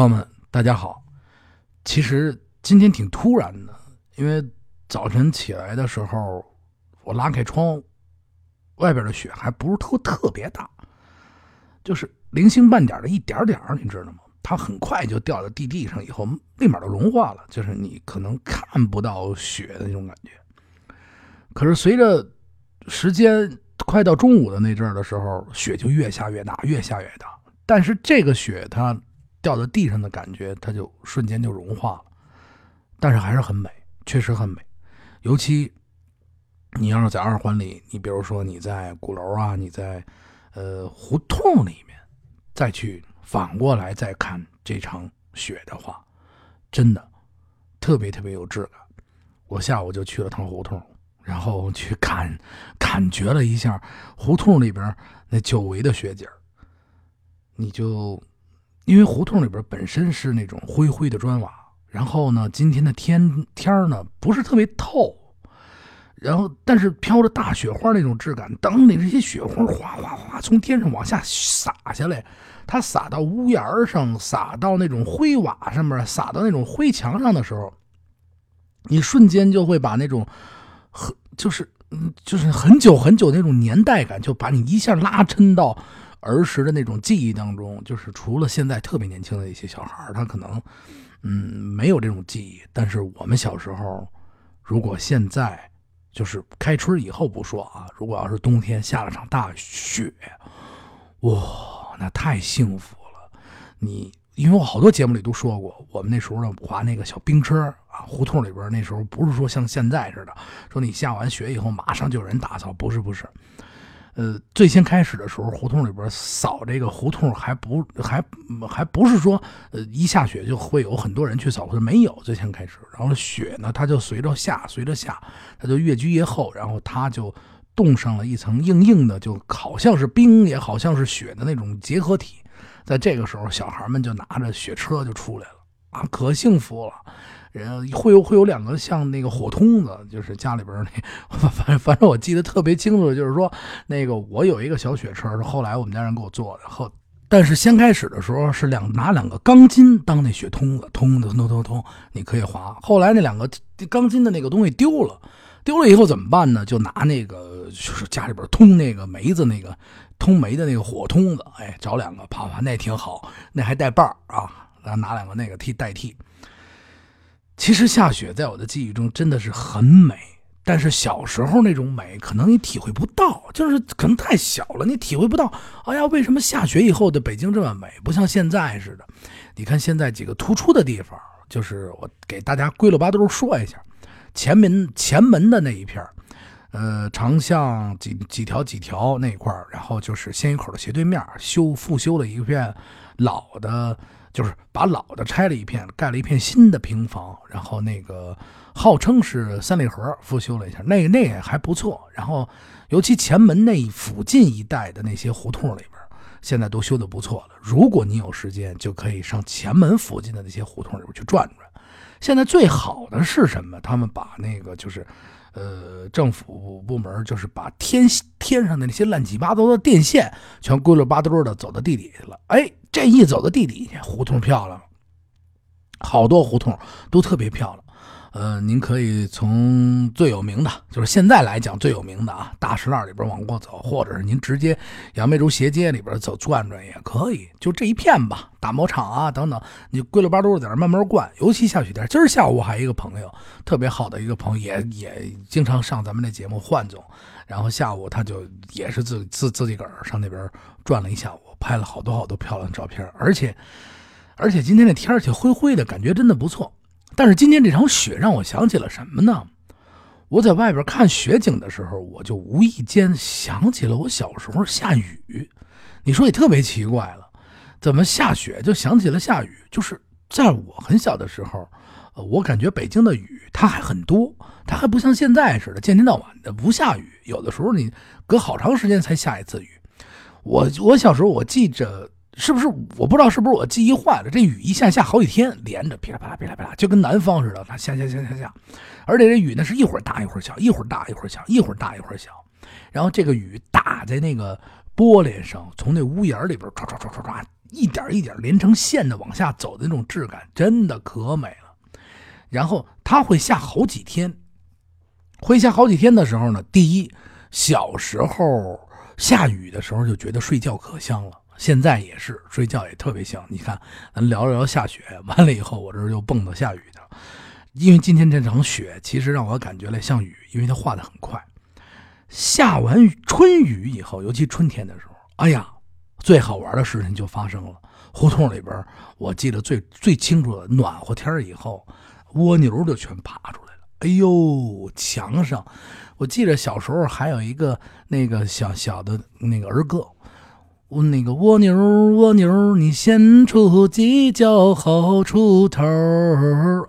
朋友们，大家好。其实今天挺突然的，因为早晨起来的时候，我拉开窗，外边的雪还不是特特别大，就是零星半点的一点点你知道吗？它很快就掉到地地上，以后立马就融化了，就是你可能看不到雪的那种感觉。可是随着时间快到中午的那阵儿的时候，雪就越下越大，越下越大。但是这个雪它掉到地上的感觉，它就瞬间就融化了。但是还是很美，确实很美。尤其你要是在二环里，你比如说你在鼓楼啊，你在呃胡同里面，再去反过来再看这场雪的话，真的特别特别有质感。我下午就去了趟胡同。然后去感感觉了一下胡同里边那久违的雪景你就因为胡同里边本身是那种灰灰的砖瓦，然后呢，今天的天天呢不是特别透，然后但是飘着大雪花那种质感，当你这些雪花哗哗哗从天上往下洒下来，它洒到屋檐上，洒到那种灰瓦上面，洒到那种灰墙上的时候，你瞬间就会把那种。很就是，嗯，就是很久很久那种年代感，就把你一下拉抻到儿时的那种记忆当中。就是除了现在特别年轻的一些小孩他可能，嗯，没有这种记忆。但是我们小时候，如果现在就是开春以后不说啊，如果要是冬天下了场大雪，哇，那太幸福了。你。因为我好多节目里都说过，我们那时候呢滑那个小冰车啊，胡同里边那时候不是说像现在似的，说你下完雪以后马上就有人打扫，不是不是，呃，最先开始的时候，胡同里边扫这个胡同还不还还不是说呃一下雪就会有很多人去扫，没有最先开始，然后雪呢它就随着下随着下，它就越积越厚，然后它就冻上了一层硬硬的，就好像是冰也好像是雪的那种结合体。在这个时候，小孩们就拿着雪车就出来了啊，可幸福了。人会有会有两个像那个火通子，就是家里边那，反正反正我记得特别清楚，就是说那个我有一个小雪车，是后来我们家人给我做的。后但是先开始的时候是两拿两个钢筋当那雪通子，通的通通通，你可以滑。后来那两个钢筋的那个东西丢了。丢了以后怎么办呢？就拿那个，就是家里边通那个煤子那个通煤的那个火通子，哎，找两个，啪啪，那挺好，那还带把儿啊，然后拿两个那个替代替。其实下雪在我的记忆中真的是很美，但是小时候那种美可能你体会不到，就是可能太小了，你体会不到。哎呀，为什么下雪以后的北京这么美？不像现在似的。你看现在几个突出的地方，就是我给大家归了八兜说一下。前门前门的那一片呃，长巷几几条几条那一块然后就是鲜鱼口的斜对面修复修了一片老的，就是把老的拆了一片，盖了一片新的平房，然后那个号称是三里河复修了一下，那那也还不错。然后尤其前门那附近一带的那些胡同里边，现在都修的不错了。如果你有时间，就可以上前门附近的那些胡同里边去转转。现在最好的是什么？他们把那个就是，呃，政府部门就是把天天上的那些乱七八糟的电线全归了八兜的走到地底去了。哎，这一走到地底下，胡同漂亮，好多胡同都特别漂亮。呃，您可以从最有名的，就是现在来讲最有名的啊，大石栏里边往过走，或者是您直接杨梅竹斜街里边走转转也可以，就这一片吧，打磨厂啊等等，你归了八都在那慢慢逛。尤其下雪天，今儿下午还一个朋友，特别好的一个朋友，也也经常上咱们这节目，换总，然后下午他就也是自自自己个儿上那边转了一下午，拍了好多好多漂亮照片，而且而且今天这天气灰灰的，感觉真的不错。但是今天这场雪让我想起了什么呢？我在外边看雪景的时候，我就无意间想起了我小时候下雨。你说也特别奇怪了，怎么下雪就想起了下雨？就是在我很小的时候，呃，我感觉北京的雨它还很多，它还不像现在似的，见天到晚的不下雨。有的时候你隔好长时间才下一次雨。我我小时候我记着。是不是我不知道是不是我记忆坏了？这雨一下下好几天连着，噼里啪啦噼里啪啦，就跟南方似的，它下下下下下，而且这雨呢是一会儿大一会儿小，一会儿大一会儿小，一会儿大一会儿小。然后这个雨打在那个玻璃上，从那屋檐里边唰唰唰唰唰，一点一点连成线的往下走的那种质感，真的可美了。然后它会下好几天，会下好几天的时候呢，第一，小时候下雨的时候就觉得睡觉可香了，现在也是睡觉也特别香。你看，咱聊聊下雪，完了以后我这又蹦到下雨的，因为今天这场雪其实让我感觉了像雨，因为它化的很快。下完春雨以后，尤其春天的时候，哎呀，最好玩的事情就发生了。胡同里边，我记得最最清楚的，暖和天以后。蜗牛就全爬出来了。哎呦，墙上，我记得小时候还有一个那个小小的那个儿歌，我那个蜗牛蜗牛，你先出犄角后出头。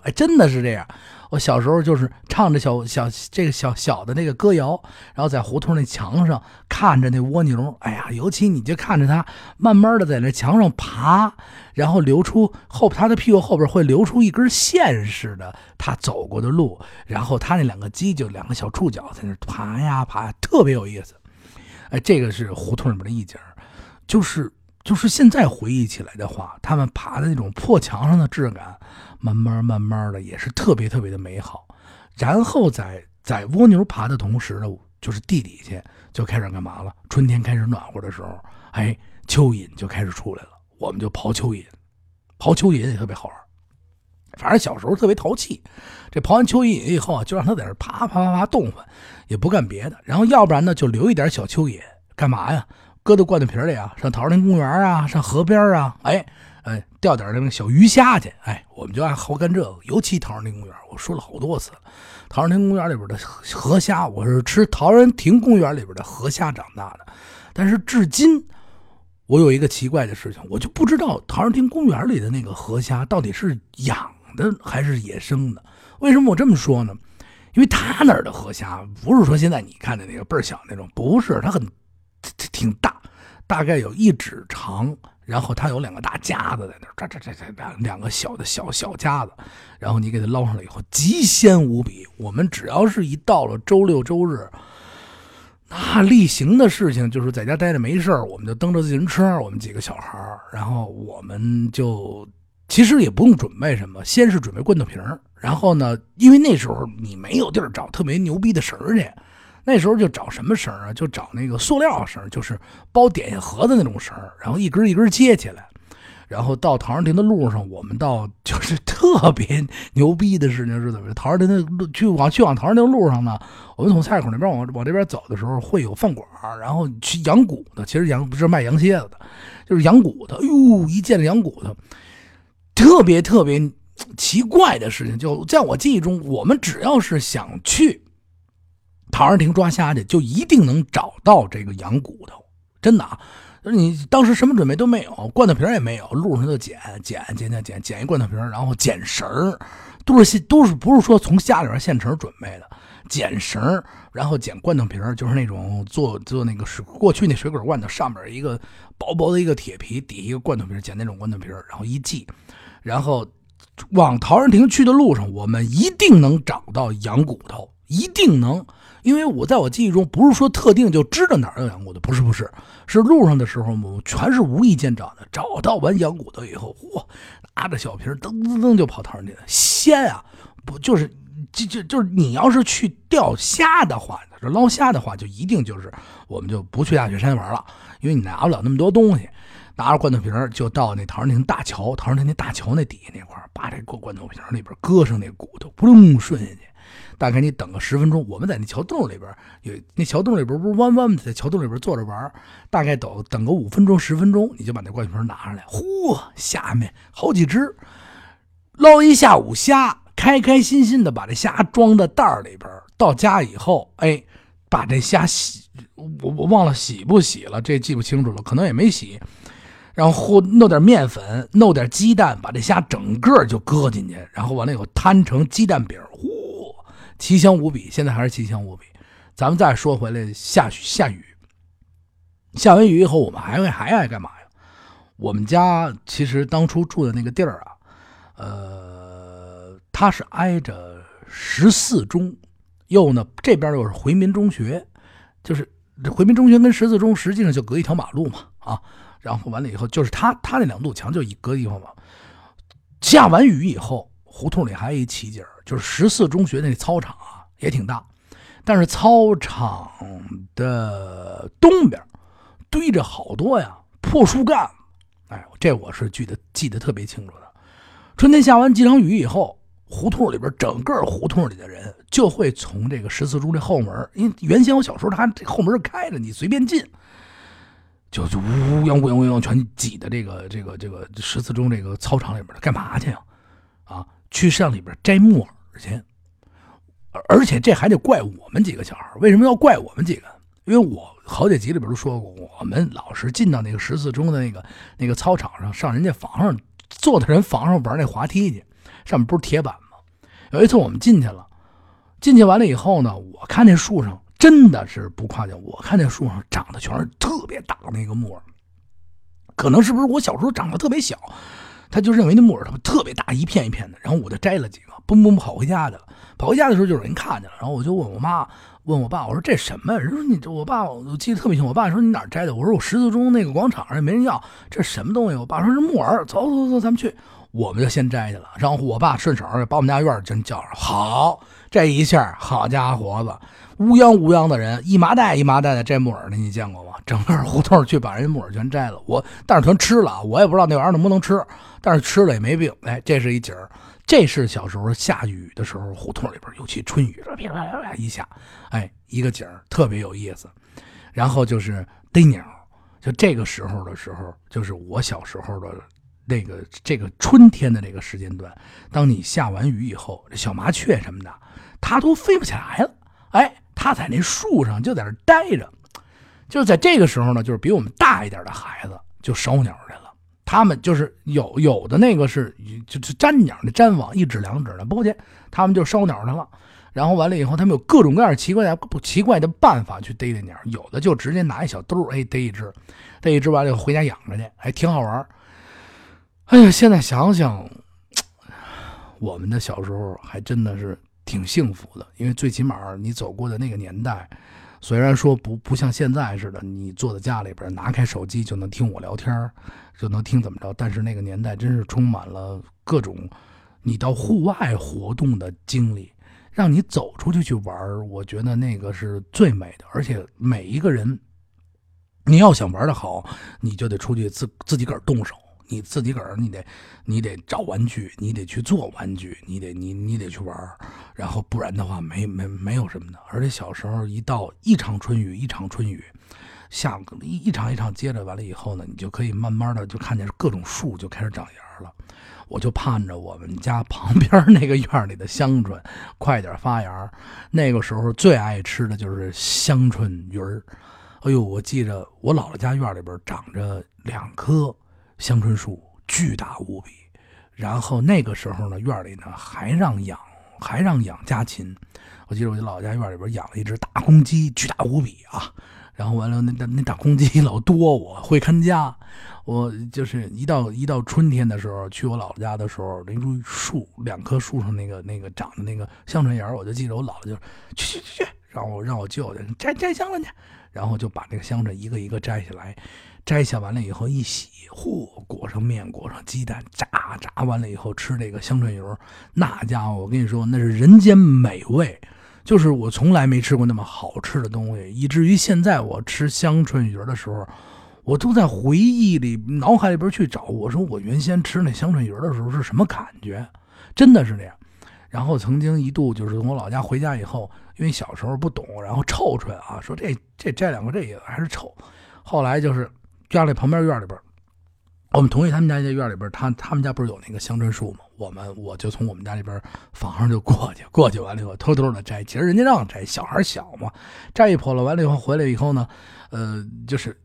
哎，真的是这样。我小时候就是唱着小小这个小小的那个歌谣，然后在胡同那墙上看着那蜗牛，哎呀，尤其你就看着它慢慢的在那墙上爬，然后流出后它的屁股后边会流出一根线似的，它走过的路，然后它那两个犄角两个小触角在那爬呀爬，特别有意思。哎，这个是胡同里面的一景，就是就是现在回忆起来的话，他们爬的那种破墙上的质感。慢慢慢慢的也是特别特别的美好，然后在在蜗牛爬的同时呢，就是地底下就开始干嘛了？春天开始暖和的时候，哎，蚯蚓就开始出来了，我们就刨蚯蚓，刨蚯蚓也特别好玩。反正小时候特别淘气，这刨完蚯蚓以后啊，就让它在这爬爬爬爬动换，也不干别的。然后要不然呢，就留一点小蚯蚓干嘛呀？搁到罐头瓶里啊，上桃林公园啊，上河边啊，哎。哎，钓点那个小鱼虾去。哎，我们就爱好干这个。尤其陶然亭公园，我说了好多次了。陶然亭公园里边的河虾，我是吃陶然亭公园里边的河虾长大的。但是至今，我有一个奇怪的事情，我就不知道陶然亭公园里的那个河虾到底是养的还是野生的。为什么我这么说呢？因为他那儿的河虾不是说现在你看的那个倍儿小那种，不是，它很挺大，大概有一指长。然后它有两个大夹子在那儿，这这这这两两个小的小小夹子，然后你给它捞上来以后，极鲜无比。我们只要是一到了周六周日，那例行的事情就是在家待着没事我们就蹬着自行车，我们几个小孩然后我们就其实也不用准备什么，先是准备罐头瓶然后呢，因为那时候你没有地儿找特别牛逼的绳去。那时候就找什么绳啊？就找那个塑料绳，就是包点心盒子那种绳，然后一根一根接起来。然后到陶然亭的路上，我们到就是特别牛逼的事情是怎么？陶然亭的路去往去往陶然亭路上呢，我们从菜口那边往往这边走的时候，会有饭馆，然后去羊骨的，其实羊不是卖羊蝎子的，就是羊骨头。哎呦，一见羊骨头，特别特别奇怪的事情，就在我记忆中，我们只要是想去。陶然亭抓虾去，就一定能找到这个羊骨头，真的啊！你当时什么准备都没有，罐头瓶也没有，路上就捡捡捡捡捡捡一罐头瓶，然后捡绳都是现都是不是说从家里边现成准备的，捡绳然后捡罐头瓶就是那种做做那个水过去那水果罐头上面一个薄薄的一个铁皮，底一个罐头瓶，捡那种罐头瓶然后一系，然后往陶然亭去的路上，我们一定能找到羊骨头，一定能。因为我在我记忆中不是说特定就知道哪儿有羊骨头，不是不是，是路上的时候我全是无意间找的。找到完羊骨头以后，嚯，拿着小瓶噔噔噔就跑桃园去了。鲜啊，不就是就就就是你要是去钓虾的话，这捞虾的话，就一定就是我们就不去大雪山玩了，因为你拿不了那么多东西。拿着罐头瓶就到那陶然亭大桥，陶然亭那大桥那底下那块把这个罐头瓶里边搁上那骨头，扑隆顺下去。大概你等个十分钟，我们在那桥洞里边有那桥洞里边不是弯弯的，在桥洞里边坐着玩。大概等等个五分钟十分钟，你就把那罐头瓶拿上来，嚯，下面好几只，捞一下午虾，开开心心的把这虾装在袋里边。到家以后，哎，把这虾洗，我我忘了洗不洗了，这记不清楚了，可能也没洗。然后弄点面粉，弄点鸡蛋，把这虾整个就搁进去，然后完了以后摊成鸡蛋饼，嚯！奇香无比，现在还是奇香无比。咱们再说回来，下下雨，下完雨以后，我们还会还爱干嘛呀？我们家其实当初住的那个地儿啊，呃，它是挨着十四中，又呢这边又是回民中学，就是回民中学跟十四中实际上就隔一条马路嘛，啊，然后完了以后，就是他他那两堵墙就一个地方嘛。下完雨以后，胡同里还有一奇景，就是十四中学那操场啊也挺大，但是操场的东边堆着好多呀破树干。哎，这我是记得记得特别清楚的。春天下完几场雨以后，胡同里边整个胡同里的人就会从这个十四中这后门，因为原先我小时候他这后门是开着，你随便进，就就乌泱乌泱乌泱全挤的这个这个这个十四中这个操场里边干嘛去呀？啊，去上里边摘木耳去。而且这还得怪我们几个小孩，为什么要怪我们几个？因为我好几集里边都说过，我们老是进到那个十四中的那个那个操场上，上人家房上坐在人房上玩那滑梯去，上面不是铁板吗？有一次我们进去了，进去完了以后呢，我看那树上真的是不夸张，我看那树上长的全是特别大的那个木耳，可能是不是我小时候长得特别小，他就认为那木耳特别大，一片一片的，然后我就摘了几个，嘣嘣跑回家去了。跑回家的时候就有人看见了，然后我就问我妈。问我爸，我说这什么？人说你这，我爸我记得特别清。我爸说你哪摘的？我说我十字中那个广场上没人要，这什么东西？我爸说是木耳。走走走，咱们去。我们就先摘去了。然后我爸顺手把我们家院真叫上。好，这一下，好家伙子，乌泱乌泱的人，一麻袋一麻袋的摘木耳的，你见过吗？整个胡同去把人木耳全摘了。我但是全吃了，我也不知道那玩意儿能不能吃，但是吃了也没病。哎，这是一景儿。这是小时候下雨的时候，胡同里边尤其春雨，啪啪啪啪一下，哎，一个景儿特别有意思。然后就是逮鸟，就这个时候的时候，就是我小时候的那个这个春天的这个时间段。当你下完雨以后，小麻雀什么的，它都飞不起来了。哎，它在那树上就在那待着。就在这个时候呢，就是比我们大一点的孩子就烧鸟去了。他们就是有有的那个是就是粘鸟的粘网一指两指的不去，他们就烧鸟去了。然后完了以后，他们有各种各样奇怪的不奇怪的办法去逮这鸟。有的就直接拿一小兜哎，逮一只，逮一只完了以后回家养着去，还挺好玩哎呀，现在想想，我们的小时候还真的是挺幸福的，因为最起码你走过的那个年代。虽然说不不像现在似的，你坐在家里边拿开手机就能听我聊天就能听怎么着，但是那个年代真是充满了各种你到户外活动的经历，让你走出去去玩我觉得那个是最美的。而且每一个人，你要想玩的好，你就得出去自自己个儿动手。你自己个儿，你得，你得找玩具，你得去做玩具，你得，你你得去玩然后不然的话，没没没有什么的。而且小时候一到一场春雨，一场春雨，下一一场一场接着完了以后呢，你就可以慢慢的就看见各种树就开始长芽了。我就盼着我们家旁边那个院里的香椿快点发芽。那个时候最爱吃的就是香椿鱼儿。哎呦，我记着我姥姥家院里边长着两棵。香椿树巨大无比，然后那个时候呢，院里呢还让养，还让养家禽。我记得我老家院里边养了一只大公鸡，巨大无比啊。然后完了，那那那大公鸡老多，我会看家。我就是一到一到春天的时候，去我姥姥家的时候，那株树两棵树上那个那个长的那个香椿芽，我就记得我姥姥就去去去去，让我让我舅舅摘摘香椿去，然后就把这个香椿一个一个摘下来。摘下完了以后一洗，嚯，裹上面，裹上鸡蛋，炸炸完了以后吃这个香椿油，那家伙我跟你说那是人间美味，就是我从来没吃过那么好吃的东西，以至于现在我吃香椿鱼的时候，我都在回忆里、脑海里边去找，我说我原先吃那香椿鱼的时候是什么感觉，真的是那样。然后曾经一度就是从我老家回家以后，因为小时候不懂，然后臭出来啊，说这这摘两个这也还是臭，后来就是。家里旁边院里边，我们同意他们家在院里边，他他们家不是有那个香椿树吗？我们我就从我们家里边房上就过去，过去完了以后偷偷的摘。其实人家让摘，小孩小嘛，摘一破了完了以后回来以后呢，呃，就是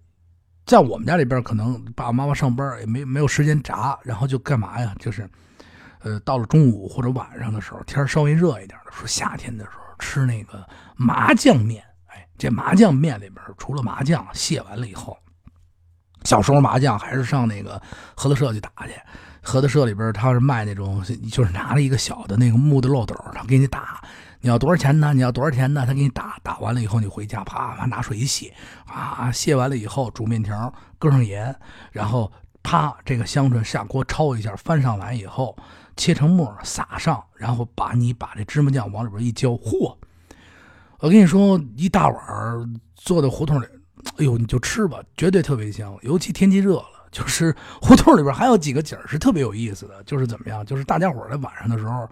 在我们家里边，可能爸爸妈妈上班也没没有时间炸，然后就干嘛呀？就是呃，到了中午或者晚上的时候，天稍微热一点的，时候夏天的时候吃那个麻酱面。哎，这麻酱面里边除了麻酱卸完了以后。小时候麻酱还是上那个合作社去打去，合作社里边他是卖那种，就是拿了一个小的那个木的漏斗，他给你打，你要多少钱呢？你要多少钱呢？他给你打，打完了以后，你回家啪啪拿水一洗，啊，卸完了以后煮面条，搁上盐，然后啪这个香椿下锅焯一下，翻上来以后切成末撒上，然后把你把这芝麻酱往里边一浇，嚯！我跟你说，一大碗坐在胡同里，哎呦，你就吃吧，绝对特别香。尤其天气热了，就是胡同里边还有几个景是特别有意思的，就是怎么样，就是大家伙在晚上的时候，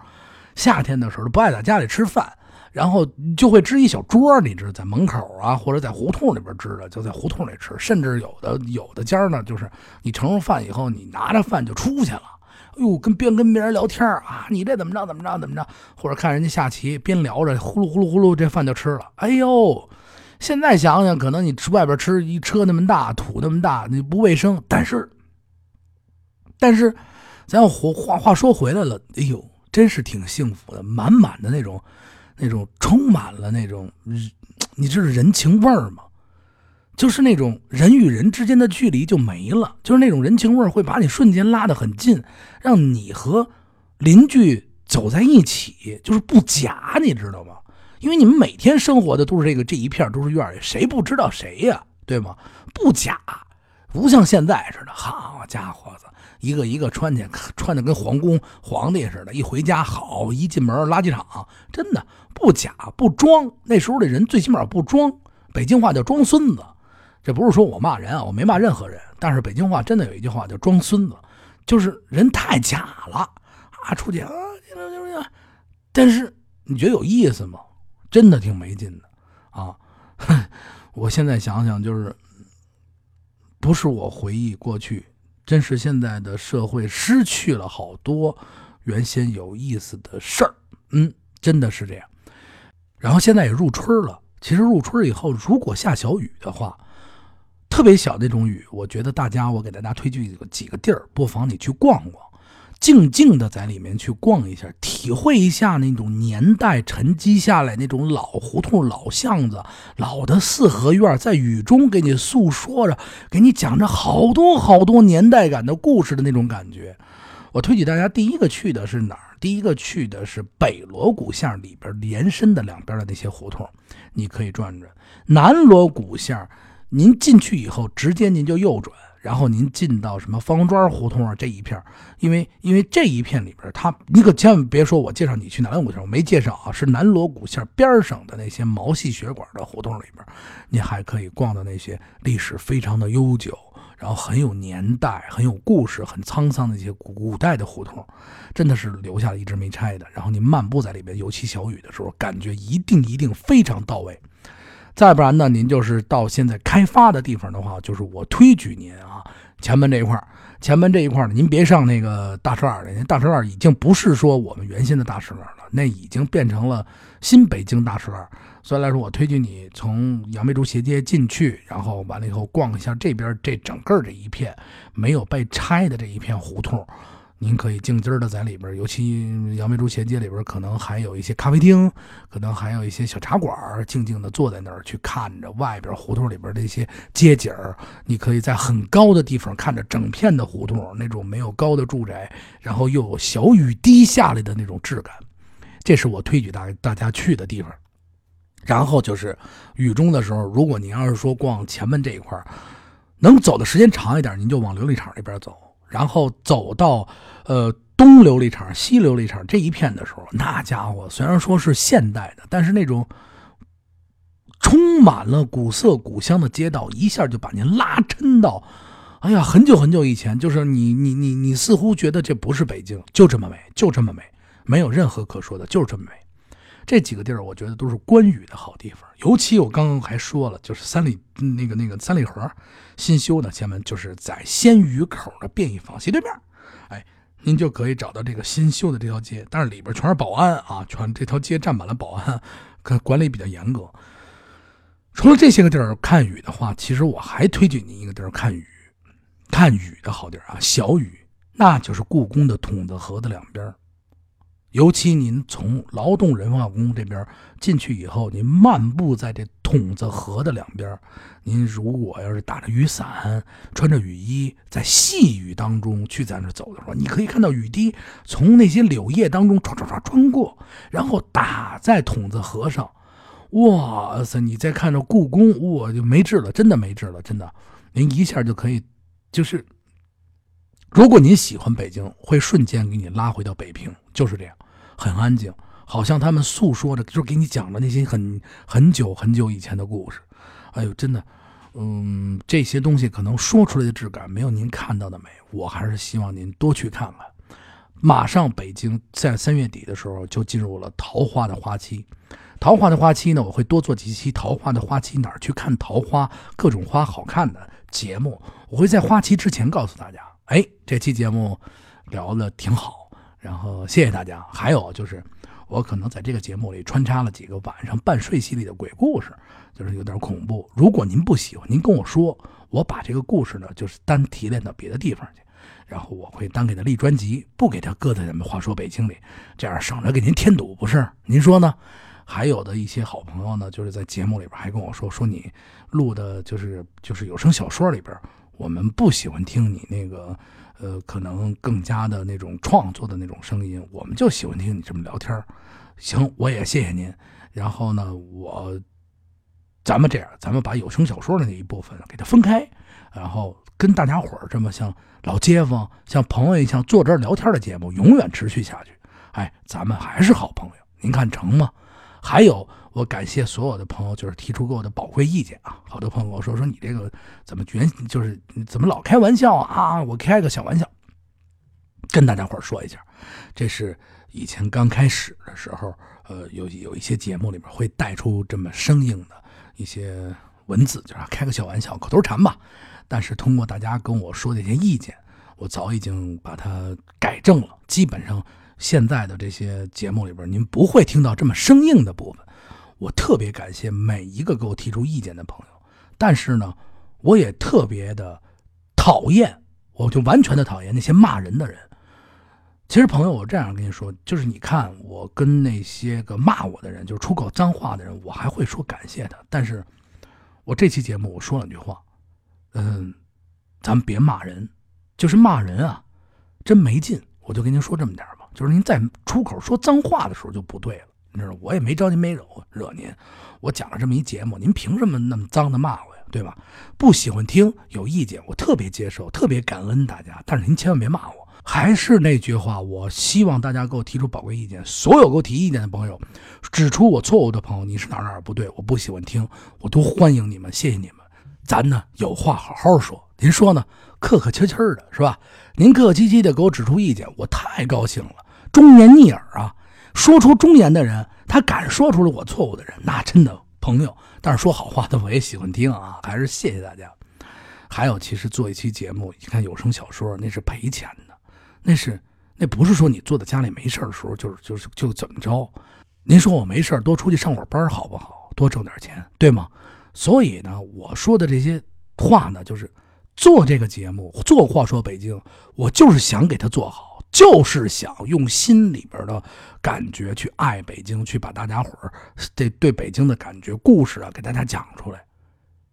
夏天的时候不爱在家里吃饭，然后就会支一小桌，你知道，在门口啊，或者在胡同里边支的，就在胡同里吃。甚至有的有的家呢，就是你盛上饭以后，你拿着饭就出去了。哟，跟边跟别人聊天啊，你这怎么着怎么着怎么着，或者看人家下棋，边聊着呼噜呼噜呼噜，这饭就吃了。哎呦，现在想想，可能你吃外边吃一车那么大，土那么大，你不卫生。但是，但是，咱要话话说回来了，哎呦，真是挺幸福的，满满的那种，那种充满了那种，你这是人情味儿吗？就是那种人与人之间的距离就没了，就是那种人情味会把你瞬间拉得很近，让你和邻居走在一起，就是不假，你知道吗？因为你们每天生活的都是这个这一片都是院里，谁不知道谁呀？对吗？不假，不像现在似的，好家伙子，一个一个穿去，穿的跟皇宫皇帝似的，一回家好，一进门垃圾场，真的不假不装。那时候的人最起码不装，北京话叫装孙子。这不是说我骂人啊，我没骂任何人。但是北京话真的有一句话叫“装孙子”，就是人太假了啊！出去啊，但是你觉得有意思吗？真的挺没劲的啊！我现在想想，就是不是我回忆过去，真是现在的社会失去了好多原先有意思的事儿。嗯，真的是这样。然后现在也入春了，其实入春以后，如果下小雨的话。特别小那种雨，我觉得大家，我给大家推荐几个地儿，不妨你去逛逛，静静的在里面去逛一下，体会一下那种年代沉积下来那种老胡同、老巷子、老的四合院，在雨中给你诉说着，给你讲着好多好多年代感的故事的那种感觉。我推荐大家第一个去的是哪儿？第一个去的是北锣鼓巷里边连伸的两边的那些胡同，你可以转转。南锣鼓巷。您进去以后，直接您就右转，然后您进到什么方庄胡同啊这一片因为因为这一片里边，它你可千万别说我介绍你去南锣鼓巷，我没介绍啊，是南锣鼓巷边上的那些毛细血管的胡同里边，你还可以逛到那些历史非常的悠久，然后很有年代、很有故事、很沧桑的一些古代的胡同，真的是留下了一直没拆的。然后你漫步在里边，尤其小雨的时候，感觉一定一定非常到位。再不然呢，您就是到现在开发的地方的话，就是我推举您啊，前门这一块前门这一块呢，您别上那个大石栏了，那大石栏已经不是说我们原先的大石栏了，那已经变成了新北京大石栏。所以来说，我推举你从杨梅竹斜街进去，然后完了以后逛一下这边这整个这一片没有被拆的这一片胡同。您可以静静的在里边，尤其杨梅竹斜街里边，可能还有一些咖啡厅，可能还有一些小茶馆，静静的坐在那儿去看着外边胡同里边的一些街景你可以在很高的地方看着整片的胡同，那种没有高的住宅，然后又有小雨滴下来的那种质感，这是我推举大大家去的地方。然后就是雨中的时候，如果您要是说逛前门这一块能走的时间长一点，您就往琉璃厂那边走。然后走到，呃，东琉璃厂、西琉璃厂这一片的时候，那家伙虽然说是现代的，但是那种充满了古色古香的街道，一下就把您拉抻到，哎呀，很久很久以前，就是你你你你似乎觉得这不是北京，就这么美，就这么美，没有任何可说的，就是这么美。这几个地儿，我觉得都是观雨的好地方。尤其我刚刚还说了，就是三里那个那个三里河新修的前门，就是在鲜鱼口的便宜坊斜对面。哎，您就可以找到这个新修的这条街，但是里边全是保安啊，全这条街站满了保安，可管理比较严格。除了这些个地儿看雨的话，其实我还推荐您一个地儿看雨，看雨的好地儿啊，小雨，那就是故宫的筒子河的两边。尤其您从劳动人化宫这边进去以后，您漫步在这筒子河的两边，您如果要是打着雨伞，穿着雨衣，在细雨当中去在那走的时候，你可以看到雨滴从那些柳叶当中唰唰唰穿过，然后打在筒子河上。哇塞！你再看着故宫，我就没治了，真的没治了，真的。您一下就可以，就是如果您喜欢北京，会瞬间给你拉回到北平，就是这样，很安静，好像他们诉说着，就是给你讲了那些很很久很久以前的故事。哎呦，真的，嗯，这些东西可能说出来的质感没有您看到的美。我还是希望您多去看看。马上北京在三月底的时候就进入了桃花的花期。桃花的花期呢，我会多做几期桃花的花期哪儿去看桃花，各种花好看的节目，我会在花期之前告诉大家。哎，这期节目聊的挺好，然后谢谢大家。还有就是，我可能在这个节目里穿插了几个晚上半睡系列的鬼故事，就是有点恐怖。如果您不喜欢，您跟我说，我把这个故事呢，就是单提炼到别的地方去，然后我会单给他立专辑，不给他搁在咱们话说北京里，这样省着给您添堵，不是？您说呢？还有的一些好朋友呢，就是在节目里边还跟我说说你录的就是就是有声小说里边，我们不喜欢听你那个呃，可能更加的那种创作的那种声音，我们就喜欢听你这么聊天行，我也谢谢您。然后呢，我咱们这样，咱们把有声小说的那一部分给它分开，然后跟大家伙儿这么像老街坊、像朋友一样坐这儿聊天的节目永远持续下去。哎，咱们还是好朋友，您看成吗？还有，我感谢所有的朋友，就是提出给我的宝贵意见啊！好多朋友跟我说说你这个怎么原就是怎么老开玩笑啊？我开个小玩笑，跟大家伙说一下，这是以前刚开始的时候，呃，有有一些节目里面会带出这么生硬的一些文字，就是开个小玩笑，口头禅吧。但是通过大家跟我说的一些意见，我早已经把它改正了，基本上。现在的这些节目里边，您不会听到这么生硬的部分。我特别感谢每一个给我提出意见的朋友，但是呢，我也特别的讨厌，我就完全的讨厌那些骂人的人。其实，朋友，我这样跟你说，就是你看，我跟那些个骂我的人，就是出口脏话的人，我还会说感谢他。但是，我这期节目我说两句话，嗯，咱们别骂人，就是骂人啊，真没劲。我就跟您说这么点吧。就是您在出口说脏话的时候就不对了，你知道我也没招您没惹惹您，我讲了这么一节目，您凭什么那么脏的骂我呀？对吧？不喜欢听有意见，我特别接受，特别感恩大家，但是您千万别骂我。还是那句话，我希望大家给我提出宝贵意见。所有给我提意见的朋友，指出我错误的朋友，你是哪哪不对，我不喜欢听，我都欢迎你们，谢谢你们。咱呢有话好好说，您说呢？客客气气的是吧？您客客气气的给我指出意见，我太高兴了。忠言逆耳啊！说出忠言的人，他敢说出了我错误的人，那真的朋友。但是说好话的我也喜欢听啊，还是谢谢大家。还有，其实做一期节目，你看有声小说那是赔钱的，那是那不是说你坐在家里没事的时候就是就是就怎么着。您说我没事多出去上会儿班好不好？多挣点钱，对吗？所以呢，我说的这些话呢，就是做这个节目，做话说北京，我就是想给他做好。就是想用心里边的感觉去爱北京，去把大家伙儿这对北京的感觉、故事啊，给大家讲出来。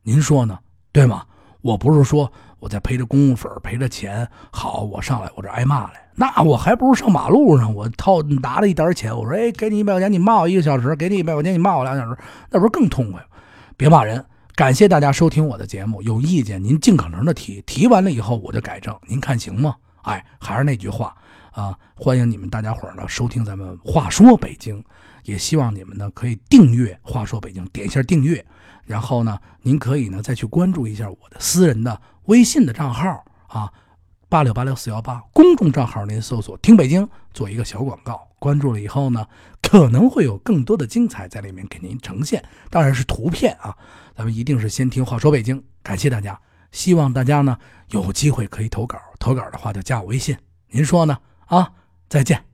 您说呢？对吗？我不是说我在赔着功夫、赔着钱，好，我上来我这挨骂来，那我还不如上马路上，我掏拿了一沓钱，我说，哎，给你一百块钱，你骂我一个小时；给你一百块钱，你骂我两小时，那不是更痛快吗？别骂人。感谢大家收听我的节目，有意见您尽可能的提，提完了以后我就改正，您看行吗？哎，还是那句话。啊，欢迎你们大家伙呢收听咱们话说北京，也希望你们呢可以订阅话说北京，点一下订阅，然后呢，您可以呢再去关注一下我的私人的微信的账号啊，八六八六四幺八，公众账号您搜索听北京，做一个小广告，关注了以后呢，可能会有更多的精彩在里面给您呈现，当然是图片啊，咱们一定是先听话说北京，感谢大家，希望大家呢有机会可以投稿，投稿的话就加我微信，您说呢？啊，再见。